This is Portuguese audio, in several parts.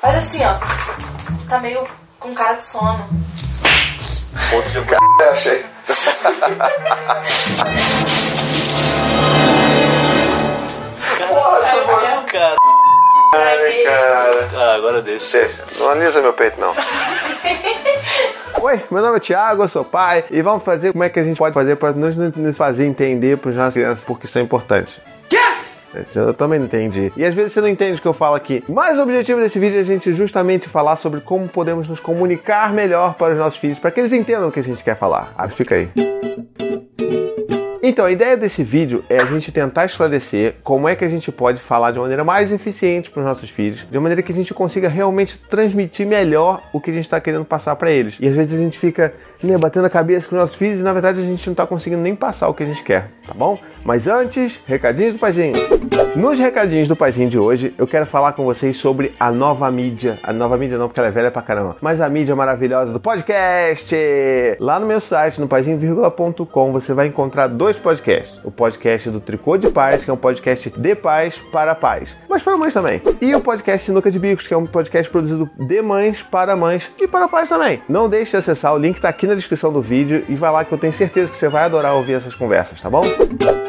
Faz assim, ó. Tá meio com cara de sono. Ponto de É, achei. Aí, cara. aí, Cara. Ah, agora deixa. Deixa, não analisa meu peito, não. Oi, meu nome é Thiago, eu sou pai e vamos fazer como é que a gente pode fazer para nos, nos fazer entender para as nossas crianças porque isso é importante. Eu também não entendi. E às vezes você não entende o que eu falo aqui. Mas o objetivo desse vídeo é a gente justamente falar sobre como podemos nos comunicar melhor para os nossos filhos, para que eles entendam o que a gente quer falar. Ah, explica aí. Então, a ideia desse vídeo é a gente tentar esclarecer como é que a gente pode falar de maneira mais eficiente para os nossos filhos, de uma maneira que a gente consiga realmente transmitir melhor o que a gente está querendo passar para eles. E às vezes a gente fica né, batendo a cabeça com os nossos filhos e na verdade a gente não está conseguindo nem passar o que a gente quer, tá bom? Mas antes, recadinhos do Paizinho. Nos recadinhos do Paizinho de hoje, eu quero falar com vocês sobre a nova mídia. A nova mídia não, porque ela é velha pra caramba, mas a mídia maravilhosa do podcast. Lá no meu site, no paizinho.com, você vai encontrar dois podcasts. O podcast do Tricô de Paz, que é um podcast de paz para pais, mas para mães também. E o podcast Sinuca de Bicos, que é um podcast produzido de mães para mães e para pais também. Não deixe de acessar, o link tá aqui na descrição do vídeo e vai lá que eu tenho certeza que você vai adorar ouvir essas conversas, tá bom?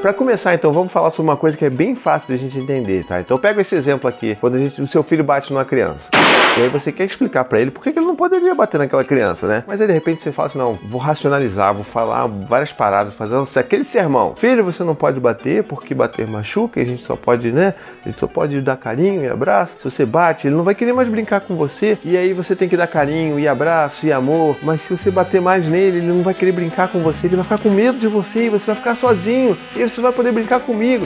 Para começar, então, vamos falar sobre uma coisa que é bem fácil de gente entender, tá? Então, pega esse exemplo aqui, quando a gente, o seu filho bate numa criança. E aí você quer explicar para ele por que ele não poderia bater naquela criança, né? Mas aí de repente você fala assim: não, vou racionalizar, vou falar várias paradas, fazendo aquele sermão. Filho, você não pode bater porque bater machuca, e a gente só pode, né? A gente só pode dar carinho e abraço. Se você bate, ele não vai querer mais brincar com você. E aí você tem que dar carinho e abraço e amor. Mas se você bater mais nele, ele não vai querer brincar com você, ele vai ficar com medo de você e você vai ficar sozinho. E você vai poder brincar comigo.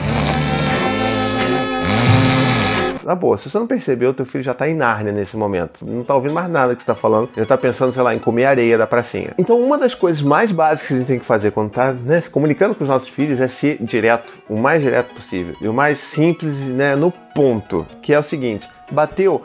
Na boa, se você não percebeu, teu filho já tá em Nárnia nesse momento. Não tá ouvindo mais nada que você tá falando. Ele tá pensando, sei lá, em comer areia da pracinha. Então, uma das coisas mais básicas que a gente tem que fazer quando tá né, se comunicando com os nossos filhos é ser direto, o mais direto possível. E o mais simples, né, no ponto. Que é o seguinte: bateu.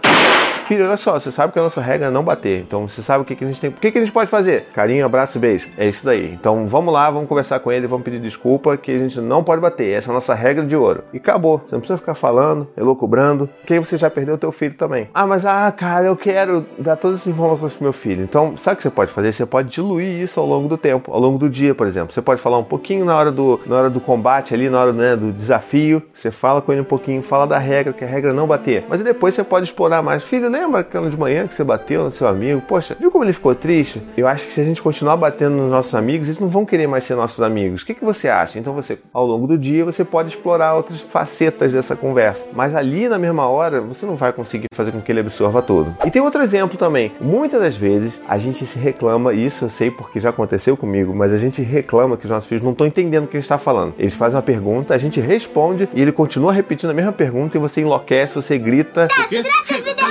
Filho, olha só, você sabe que a nossa regra é não bater. Então você sabe o que, que a gente tem. O que, que a gente pode fazer? Carinho, abraço e beijo. É isso daí. Então vamos lá, vamos conversar com ele, vamos pedir desculpa que a gente não pode bater. Essa é a nossa regra de ouro. E acabou. Você não precisa ficar falando, elocubrando, que aí você já perdeu o teu filho também. Ah, mas ah, cara, eu quero dar todas essas informações pro meu filho. Então, sabe o que você pode fazer? Você pode diluir isso ao longo do tempo, ao longo do dia, por exemplo. Você pode falar um pouquinho na hora do, na hora do combate ali, na hora né, do desafio. Você fala com ele um pouquinho, fala da regra, que a regra é não bater. Mas depois você pode explorar mais. Filho, lembra aquela de manhã que você bateu no seu amigo? Poxa, viu como ele ficou triste? Eu acho que se a gente continuar batendo nos nossos amigos, eles não vão querer mais ser nossos amigos. O que, que você acha? Então você, ao longo do dia, você pode explorar outras facetas dessa conversa. Mas ali na mesma hora, você não vai conseguir fazer com que ele absorva tudo. E tem outro exemplo também. Muitas das vezes a gente se reclama, e isso eu sei porque já aconteceu comigo, mas a gente reclama que os nossos filhos não estão entendendo o que a gente está falando. Eles fazem uma pergunta, a gente responde e ele continua repetindo a mesma pergunta e você enlouquece, você grita. A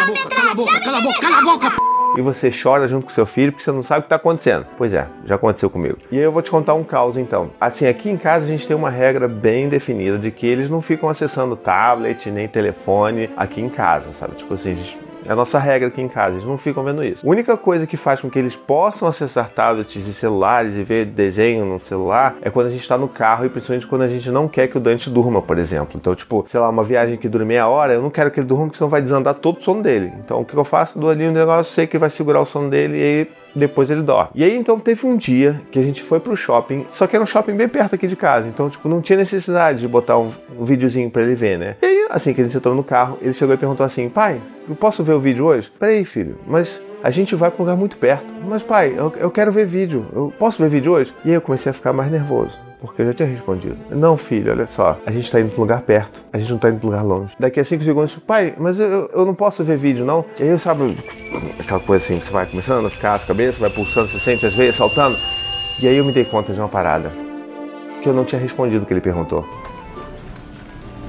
boca, cala a boca, cala a boca, cala a boca, p... e você chora junto com seu filho porque você não sabe o que está acontecendo. Pois é, já aconteceu comigo. E aí eu vou te contar um caos então. Assim, aqui em casa a gente tem uma regra bem definida de que eles não ficam acessando tablet nem telefone aqui em casa, sabe? Tipo assim, a gente é a nossa regra aqui em casa, eles não ficam vendo isso. A única coisa que faz com que eles possam acessar tablets e celulares e ver desenho no celular é quando a gente está no carro e principalmente quando a gente não quer que o Dante durma, por exemplo. Então, tipo, sei lá, uma viagem que dure meia hora, eu não quero que ele durma porque senão vai desandar todo o sono dele. Então, o que eu faço? Dou ali um negócio, sei que vai segurar o sono dele e aí depois ele dorme. E aí então teve um dia que a gente foi pro shopping, só que era um shopping bem perto aqui de casa, então tipo não tinha necessidade de botar um, um videozinho para ele ver, né? E aí assim que a gente entrou no carro, ele chegou e perguntou assim: "Pai, eu posso ver o vídeo hoje?" "Peraí, filho, mas a gente vai para um lugar muito perto. Mas pai, eu, eu quero ver vídeo. Eu posso ver vídeo hoje?" E aí eu comecei a ficar mais nervoso porque eu já tinha respondido. Não, filho, olha só. A gente tá indo pra um lugar perto. A gente não tá indo pra um lugar longe. Daqui a 5 segundos, pai, mas eu, eu não posso ver vídeo, não? E aí, sabe, aquela coisa assim, você vai começando a ficar a cabeça, vai pulsando, você sente as veias saltando. E aí eu me dei conta de uma parada. Que eu não tinha respondido o que ele perguntou.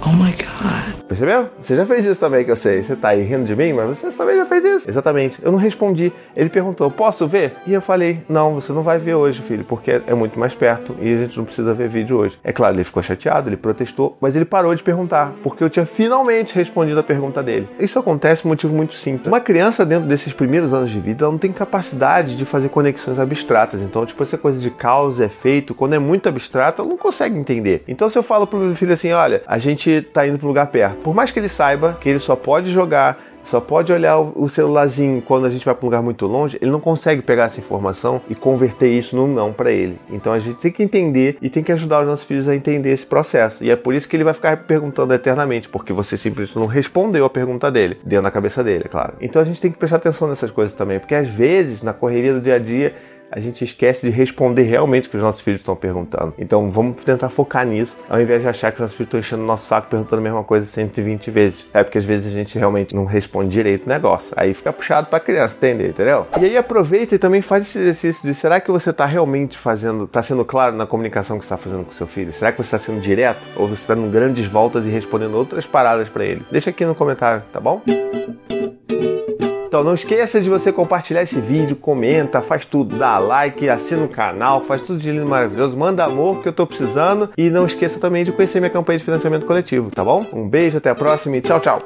Oh my god. Percebeu? Você já fez isso também, que eu sei. Você tá aí rindo de mim, mas você também já fez isso. Exatamente. Eu não respondi. Ele perguntou, posso ver? E eu falei, não, você não vai ver hoje, filho, porque é muito mais perto e a gente não precisa ver vídeo hoje. É claro, ele ficou chateado, ele protestou, mas ele parou de perguntar, porque eu tinha finalmente respondido a pergunta dele. Isso acontece por um motivo muito simples. Uma criança, dentro desses primeiros anos de vida, ela não tem capacidade de fazer conexões abstratas. Então, tipo, essa coisa de causa, efeito, quando é muito abstrata, ela não consegue entender. Então, se eu falo pro meu filho assim, olha, a gente tá indo pro lugar perto, por mais que ele saiba que ele só pode jogar só pode olhar o celularzinho quando a gente vai para um lugar muito longe, ele não consegue pegar essa informação e converter isso num não para ele. Então a gente tem que entender e tem que ajudar os nossos filhos a entender esse processo. E é por isso que ele vai ficar perguntando eternamente, porque você simplesmente não respondeu a pergunta dele, deu na cabeça dele, é claro. Então a gente tem que prestar atenção nessas coisas também, porque às vezes na correria do dia a dia a gente esquece de responder realmente o que os nossos filhos estão perguntando. Então vamos tentar focar nisso, ao invés de achar que os nossos filhos estão enchendo o nosso saco perguntando a mesma coisa 120 vezes. É porque às vezes a gente realmente não responde direito o negócio. Aí fica puxado para a criança entender, entendeu? E aí aproveita e também faz esse exercício de será que você está realmente fazendo, está sendo claro na comunicação que está fazendo com seu filho? Será que você está sendo direto? Ou você está dando grandes voltas e respondendo outras paradas para ele? Deixa aqui no comentário, tá bom? Então não esqueça de você compartilhar esse vídeo, comenta, faz tudo, dá like, assina o canal, faz tudo de lindo e maravilhoso, manda amor que eu tô precisando e não esqueça também de conhecer minha campanha de financiamento coletivo, tá bom? Um beijo, até a próxima e tchau, tchau.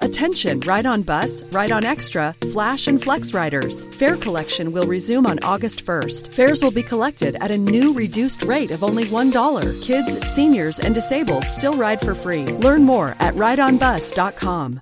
Attention, Ride On Bus, Ride On Extra, Flash and Flex riders. Fare collection will resume on August 1st. Fares will be collected at a new reduced rate of only $1. Kids, seniors, and disabled still ride for free. Learn more at rideonbus.com.